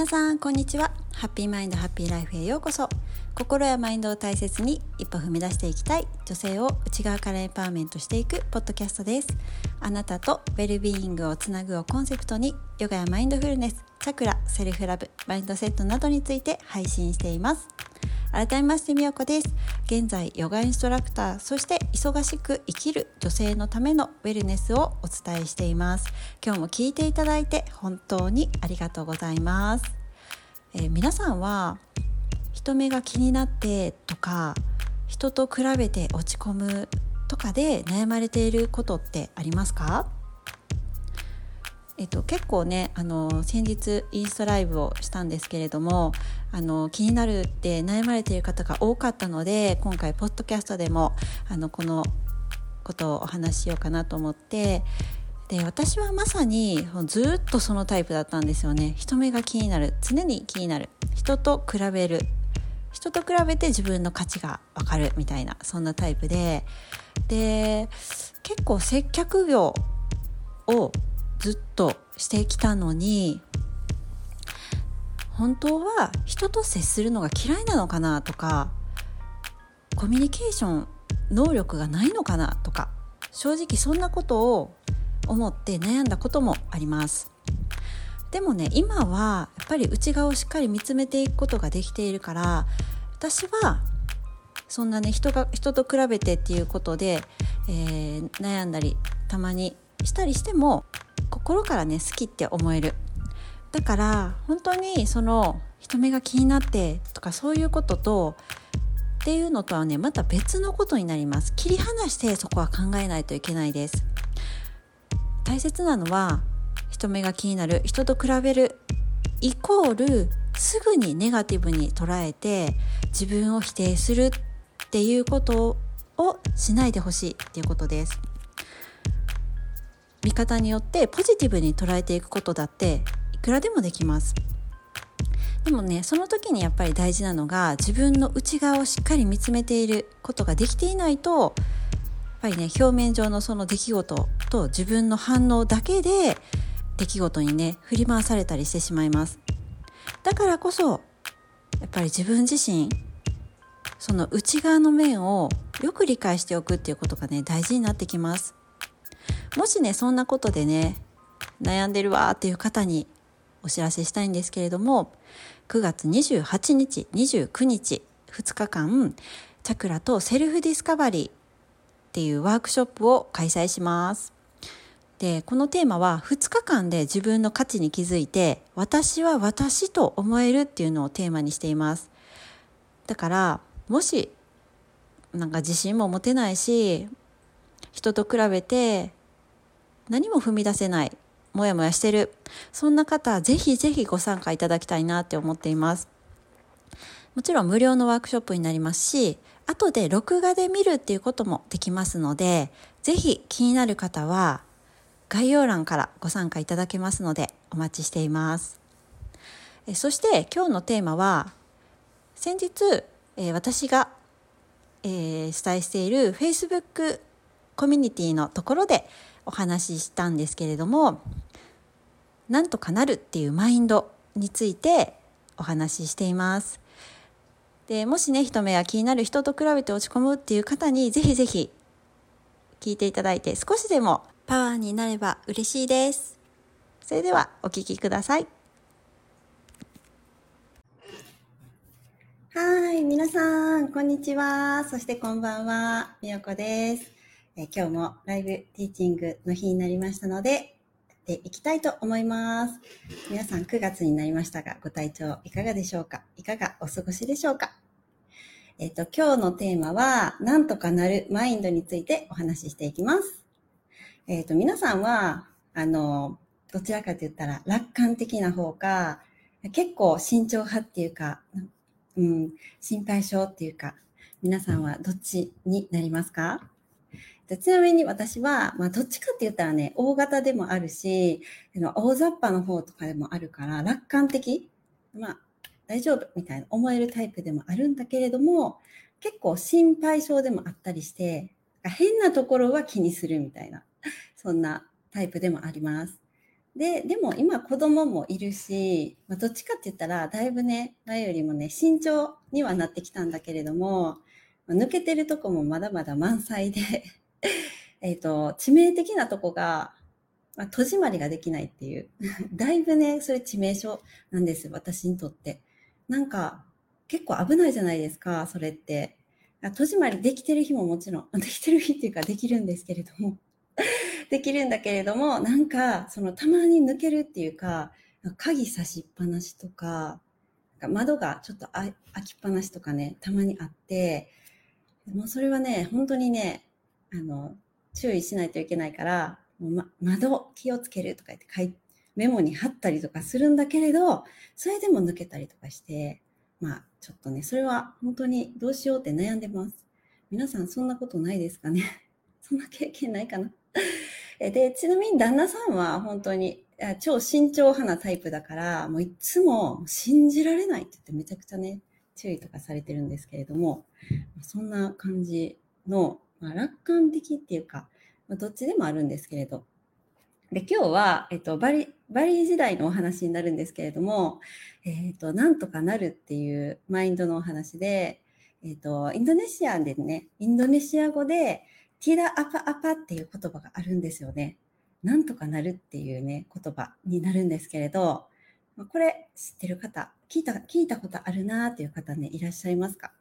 皆さんこんにちは。ハッピーマインドハッピーライフへようこそ。心やマインドを大切に一歩踏み出していきたい女性を内側からエンパワーメントしていくポッドキャストです。あなたとウェルビーイングをつなぐをコンセプトにヨガやマインドフルネスチャクラセルフラブマインドセットなどについて配信しています。改めましてみよこです。現在ヨガインストラクターそして忙しく生きる女性のためのウェルネスをお伝えしています。今日も聞いていただいて本当にありがとうございます、えー、皆さんは人目が気になってとか人と比べて落ち込むとかで悩まれていることってありますか？えっと、結構ねあの先日インスタライブをしたんですけれどもあの気になるって悩まれている方が多かったので今回ポッドキャストでもあのこのことをお話ししようかなと思ってで私はまさにずっとそのタイプだったんですよね。人目が気になる常に気になる。人と比べる。人と比べて自分の価値が分かるみたいなそんなタイプで。で結構接客業をずっとしてきたのに本当は人と接するのが嫌いなのかなとかコミュニケーション能力がないのかなとか正直そんなことを思って悩んだこともあります。でもね今はやっぱり内側をしっかり見つめていくことができているから私はそんなね人が人と比べてっていうことで、えー、悩んだりたまにしたりしても心からね好きって思える。だから本当にその人目が気になってとかそういうこととっていうのとはねまた別のことになります。切り離してそこは考えないといけないです。大切なのは人目が気になる。人と比べる。イコールすぐにネガティブに捉えて自分を否定するっていうことをしないでほしいっていうことです。見方によってポジティブに捉えていくことだっていくらでもできます。でもねその時にやっぱり大事なのが自分の内側をしっかり見つめていることができていないとやっぱりね表面上のその出来事と自分の反応だけで出来事にね振り回されたりしてしまいます。だからこそやっぱり自分自身その内側の面をよく理解しておくっていうことがね大事になってきます。もしねそんなことでね悩んでるわっていう方にお知らせしたいんですけれども9月28日29日2日間チャクラとセルフディスカバリーっていうワークショップを開催します。でこのテーマは2日間で自分の価値に気づいて私は私と思えるっていうのをテーマにしています。だからもしなんか自信も持てないし人と比べて何も踏み出せない。もやもやしてる。そんな方ぜひぜひご参加いただきたいなって思っています。もちろん無料のワークショップになりますし後で録画で見るっていうこともできますのでぜひ気になる方は概要欄からご参加いただけますのでお待ちしています。えそして今日のテーマは先日、え私が、えー、伝えしている Facebook コミュニティのところでお話ししたんですけれどもなんとかなるっていうマインドについてお話ししています。でもしね人目が気になる人と比べて落ち込むっていう方にぜひぜひ聞いていただいて少しでもパワーになれば嬉しいです。それではお聞きください。はい、皆さん、こんにちは。そしてこんばんは。みよこです。え今日もライブティーチングの日になりましたので、やっていきたいと思います。皆さん9月になりましたが、ご体調いかがでしょうか？いかがお過ごしでしょうか？えっ、と、今日のテーマは、なんとかなるマインドについてお話ししていきます。えっ、と、皆さんは、あの、どちらかと言ったら楽観的な方か、結構慎重派っていうか、うん、心配性っていうか、皆さんはどっちになりますか？ちなみに私は、まあ、どっちかって言ったらね、大型でもあるし、大雑把の方とかでもあるから、楽観的まあ、大丈夫みたいな思えるタイプでもあるんだけれども、結構心配性でもあったりして、変なところは気にするみたいな、そんなタイプでもあります。で、でも今子供もいるし、まあ、どっちかって言ったら、だいぶね、前よりもね、慎重にはなってきたんだけれども、抜けてるとこもまだまだ満載で えっと、致命的なとこが、まあ、戸締まりができないっていう。だいぶね、それ致命傷なんです、私にとって。なんか、結構危ないじゃないですか、それって。戸締まりできてる日ももちろん、できてる日っていうかできるんですけれども、できるんだけれども、なんか、そのたまに抜けるっていうか、鍵差しっぱなしとか、窓がちょっと開きっぱなしとかね、たまにあって、もうそれはね、本当にね、あの、注意しないといけないから、ま、窓気をつけるとか言って書いメモに貼ったりとかするんだけれど、それでも抜けたりとかして、まあ、ちょっとね、それは本当にどうしようって悩んでます。皆さんそんなことないですかね？そんな経験ないかな？で、ちなみに旦那さんは本当に超慎重派なタイプだから、もういつも信じられないって言ってめちゃくちゃね、注意とかされてるんですけれども、そんな感じの、まあ、楽観的っていうか、まあ、どっちでもあるんですけれど。で、今日は、えっと、バリ、バリ時代のお話になるんですけれども、えっと、なんとかなるっていうマインドのお話で、えっと、インドネシアでね、インドネシア語で、ティラアパアパっていう言葉があるんですよね。なんとかなるっていうね、言葉になるんですけれど、これ知ってる方、聞いた、聞いたことあるなーっていう方ね、いらっしゃいますか？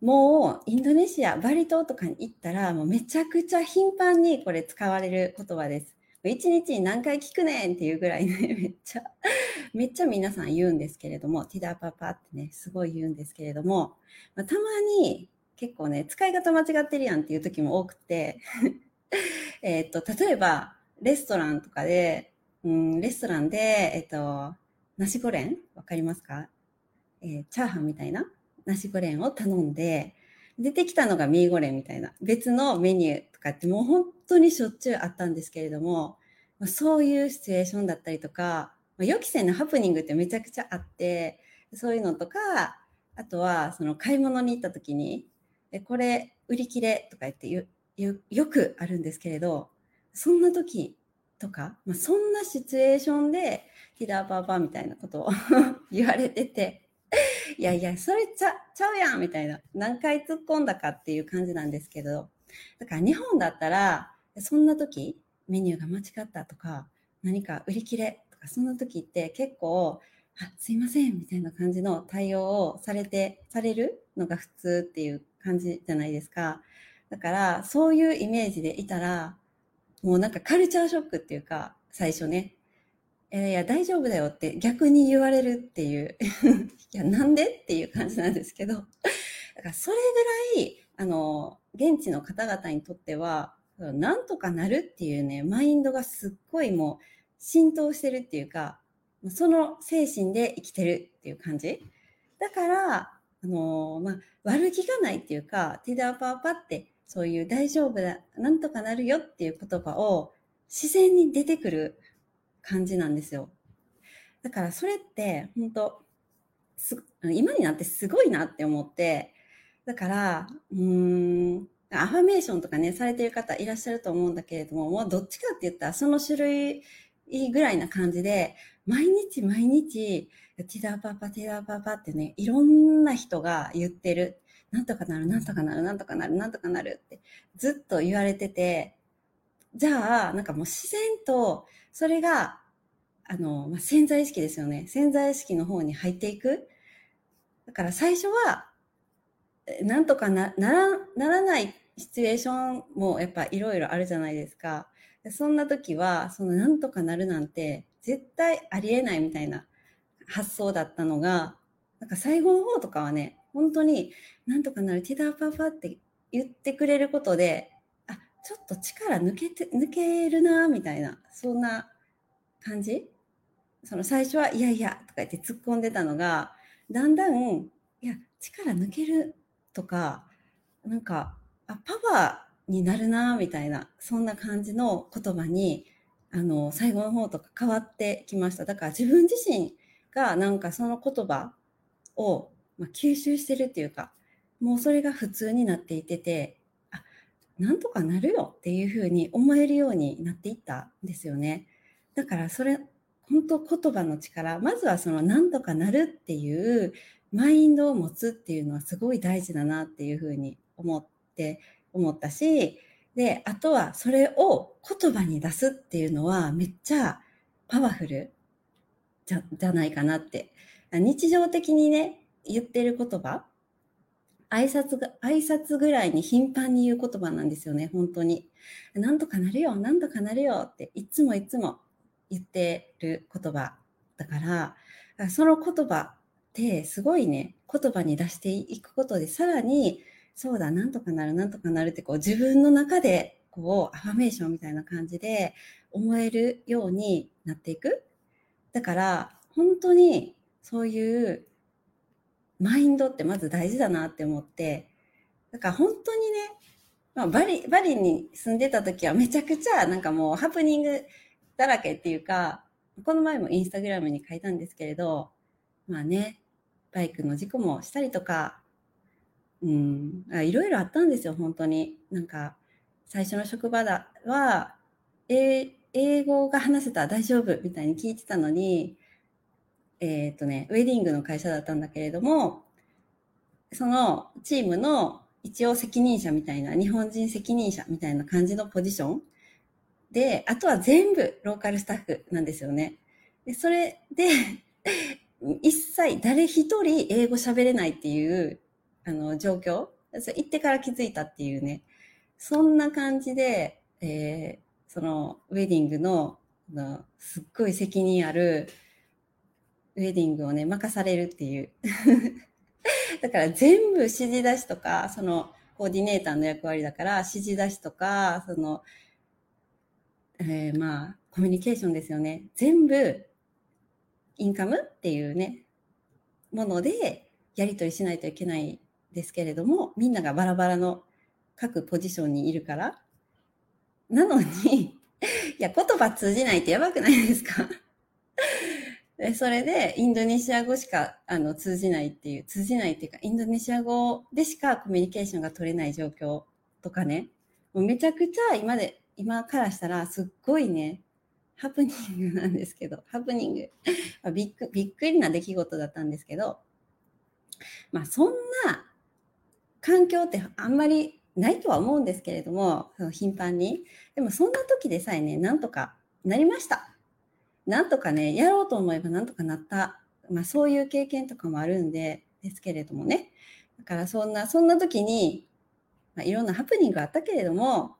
もう、インドネシア、バリ島とかに行ったら、もうめちゃくちゃ頻繁にこれ使われる言葉です。一日に何回聞くねんっていうぐらいね、めっちゃ、めっちゃ皆さん言うんですけれども、ティダーパパってね、すごい言うんですけれども、まあ、たまに結構ね、使い方間違ってるやんっていう時も多くて えっと、例えば、レストランとかで、うん、レストランで、えっと、ナシゴレン？わかりますか？えー、チャーハンみたいな？ナシゴレンを頼んで、出てきたのがミーゴレンみたいな。別のメニューとかってもう本当にしょっちゅうあったんですけれども、そういうシチュエーションだったりとか、予期せぬハプニングってめちゃくちゃあって、そういうのとか、あとはその買い物に行った時に、えこれ売り切れとか言ってよよくあるんですけれど、そんな時とか、まあ、そんなシチュエーションで、ティダーパーパーみたいなことを 言われてて、いやいや、それちゃちゃうやんみたいな。何回突っ込んだかっていう感じなんですけど、だから日本だったら、そんな時、メニューが間違ったとか、何か売り切れとか、そんな時って結構、あ、すいません、みたいな感じの対応をされて、されるのが普通っていう感じじゃないですか。だから、そういうイメージでいたら、もうなんかカルチャーショックっていうか、最初ね。えー、いや、大丈夫だよって逆に言われるっていう。いや、なんでっていう感じなんですけど。だからそれぐらい、あの、現地の方々にとっては、なんとかなるっていうね、マインドがすっごいもう浸透してるっていうか、その精神で生きてるっていう感じ。だから、あのまあ、悪気がないっていうか、ティダーパーパってそういう大丈夫だ、なんとかなるよっていう言葉を自然に出てくる感じなんですよ。だからそれって本当今になってすごいなって思って、だから、うーん、アファメーションとかね、されてる方いらっしゃると思うんだけれども、もうどっちかって言ったらその種類ぐらいな感じで、毎日毎日、ティダーパパ、ティダーパパってね、いろんな人が言ってる。なんとかなる、なんとかなる、なんとかなる、なんとかなるってずっと言われてて、じゃあ、なんかもう自然と、それが、あの、まあ、潜在意識ですよね。潜在意識の方に入っていく。だから最初は、なんとかなならならないシチュエーションもやっぱいろいろあるじゃないですか。そんな時は、そのなんとかなるなんて絶対ありえないみたいな発想だったのが、なんか最後の方とかはね、本当になんとかなる、ティダーパーパーって言ってくれることで、ちょっと力抜けて、抜けるな、みたいな、そんな感じ？その最初は、いやいや、とか言って突っ込んでたのが、だんだん、いや、力抜けるとか、なんか、あ、パワーになるな、みたいな、そんな感じの言葉に、あの、最後の方とか変わってきました。だから自分自身がなんかその言葉を、まあ、吸収してるっていうか、もうそれが普通になっていてて、なんとかなるよっていうふうに思えるようになっていったんですよね。だからそれ、本当言葉の力、まずはその何とかなるっていうマインドを持つっていうのはすごい大事だなっていうふうに思って、思ったし、で、あとはそれを言葉に出すっていうのはめっちゃパワフルじゃじゃないかなって。日常的にね、言ってる言葉、挨拶が、挨拶ぐらいに頻繁に言う言葉なんですよね、本当に。なんとかなるよ、なんとかなるよって、いつもいつも言ってる言葉だから、その言葉ってすごいね、言葉に出していくことで、さらに、そうだ、なんとかなる、なんとかなるって、こう自分の中で、こう、アファメーションみたいな感じで思えるようになっていく。だから、本当にそういうマインドってまず大事だなって思って、だから本当にね、まあ、バリ、バリに住んでた時はめちゃくちゃなんかもうハプニングだらけっていうか、この前もインスタグラムに書いたんですけれど、まあね、バイクの事故もしたりとか、うん、いろいろあったんですよ、本当に。なんか、最初の職場だは、え英語が話せたら大丈夫みたいに聞いてたのに、えっ、ー、とね、ウェディングの会社だったんだけれども、そのチームの一応責任者みたいな、日本人責任者みたいな感じのポジションで、あとは全部ローカルスタッフなんですよね。で、それで 一切誰一人英語喋れないっていう、あの、状況。それ行ってから気づいたっていうね。そんな感じで、えー、その、ウェディングの、のすっごい責任あるウェディングをね、任されるっていう。だから全部指示出しとか、そのコーディネーターの役割だから、指示出しとか、その、えー、まあ、コミュニケーションですよね。全部、インカムっていうね、ものでやり取りしないといけないですけれども、みんながバラバラの各ポジションにいるから。なのに、いや、言葉通じないってやばくないですか？で、それで、インドネシア語しか、あの、通じないっていう、通じないっていうか、インドネシア語でしかコミュニケーションが取れない状況とかね、もうめちゃくちゃ今で、今からしたら、すっごいね、ハプニングなんですけど、ハプニング。びっくびっくりな出来事だったんですけど、まあ、そんな環境ってあんまりないとは思うんですけれども、頻繁に。でも、そんな時でさえね、なんとかなりました。なんとかね、やろうと思えばなんとかなった。まあそういう経験とかもあるんで、ですけれどもね。だからそんな、そんな時に、まあ、いろんなハプニングがあったけれども、こ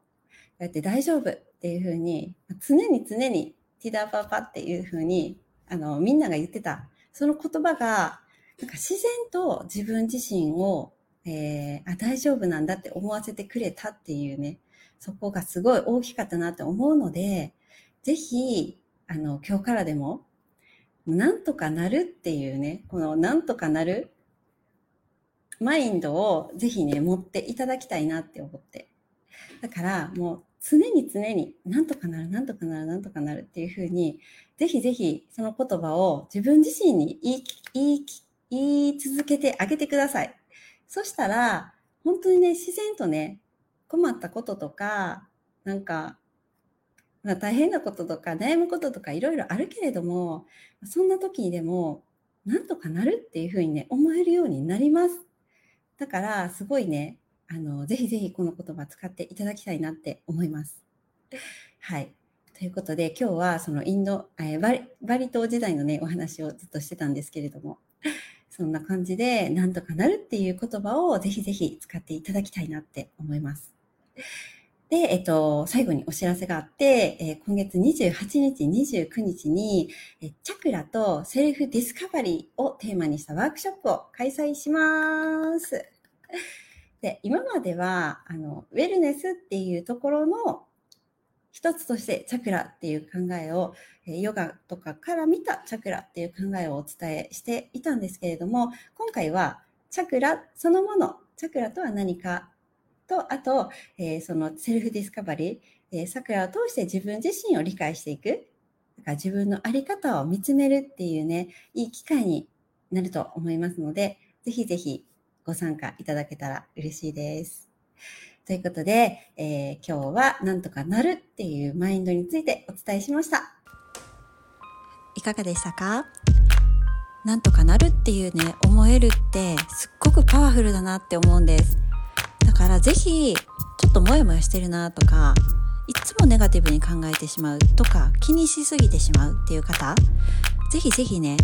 うやって大丈夫っていうふうに、常に常にティダーパーパっていうふうに、あの、みんなが言ってた、その言葉が、なんか自然と自分自身を、えー、あ、大丈夫なんだって思わせてくれたっていうね、そこがすごい大きかったなって思うので、ぜひ、あの、今日からでも、なんとかなるっていうね、このなんとかなるマインドをぜひね、持っていただきたいなって思って。だからもう常に常になんとかなる、なんとかなる、なんとかなるっていうふうに、ぜひぜひその言葉を自分自身に言い言い言い続けてあげてください。そしたら、本当にね、自然とね、困ったこととか、なんかまあ、大変なこととか悩むこととかいろいろあるけれども、そんな時にでも、なんとかなるっていうふうにね、思えるようになります。だから、すごいね、あの、ぜひぜひこの言葉使っていただきたいなって思います。はい。ということで、今日はそのインド、え、バリ、バリ島時代のね、お話をずっとしてたんですけれども、そんな感じで、なんとかなるっていう言葉をぜひぜひ使っていただきたいなって思います。で、えっと、最後にお知らせがあって、えー、今月28日、29日に、えチャクラとセルフディスカバリーをテーマにしたワークショップを開催します。で、今までは、あの、ウェルネスっていうところの一つとしてチャクラっていう考えを、ヨガとかから見たチャクラっていう考えをお伝えしていたんですけれども、今回はチャクラそのもの、チャクラとは何かと、あと、えー、そのセルフディスカバリー、えー、チャクラを通して自分自身を理解していく。だから自分のあり方を見つめるっていうね、いい機会になると思いますので、ぜひぜひご参加いただけたら嬉しいです。ということで、えー、今日はなんとかなるっていうマインドについてお伝えしました。いかがでしたか？なんとかなるっていうね思えるってすっごくパワフルだなって思うんですからぜひちょっとモヤモヤしてるなとかいつもネガティブに考えてしまうとか気にしすぎてしまうっていう方ぜひぜひね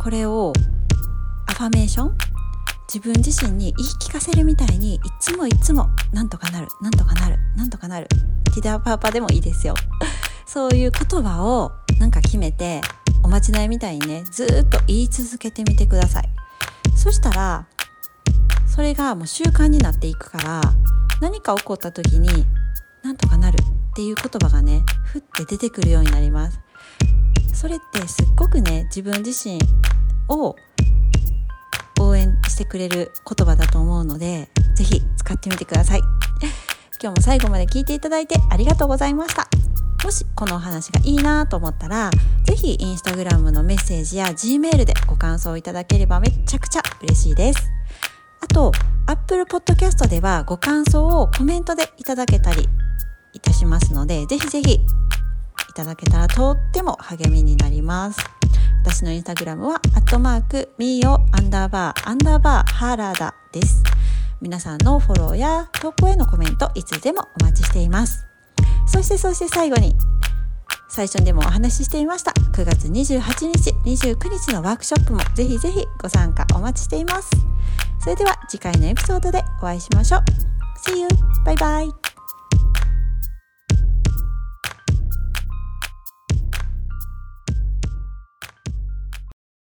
これをアファメーション自分自身に言い聞かせるみたいにいつもいつもなんとかなるなんとかなるなんとかなるティダーパーパーでもいいですよ。そういう言葉をなんか決めておまじないみたいにねずっと言い続けてみてください。そしたらそれがもう習慣になっていくから何か起こった時になんとかなるっていう言葉がねふって出てくるようになります。それってすっごくね自分自身を応援してくれる言葉だと思うので是非使ってみてください。今日も最後まで聞いていただいてありがとうございました。もしこのお話がいいなと思ったら是非インスタグラムのメッセージや G メールでご感想いただければめちゃくちゃ嬉しいです。あと Apple Podcast ではご感想をコメントでいただけたりいたしますのでぜひぜひいただけたらとっても励みになります私のインスタグラムは、アットマーク、ミーヨアンダーバー、アンダーバー、ハーラーダです。皆さんのフォローや投稿へのコメント、いつでもお待ちしています。そしてそして最後に、最初にでもお話ししていました。9月28日、29日のワークショップもぜひぜひご参加お待ちしています。それでは次回のエピソードでお会いしましょう。See you! バイバイ